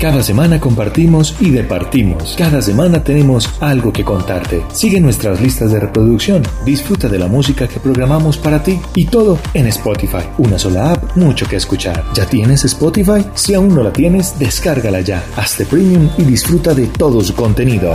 Cada semana compartimos y departimos. Cada semana tenemos algo que contarte. Sigue nuestras listas de reproducción. Disfruta de la música que programamos para ti y todo en Spotify. Una sola app, mucho que escuchar. ¿Ya tienes Spotify? Si aún no la tienes, descárgala ya. Hazte premium y disfruta de todo su contenido.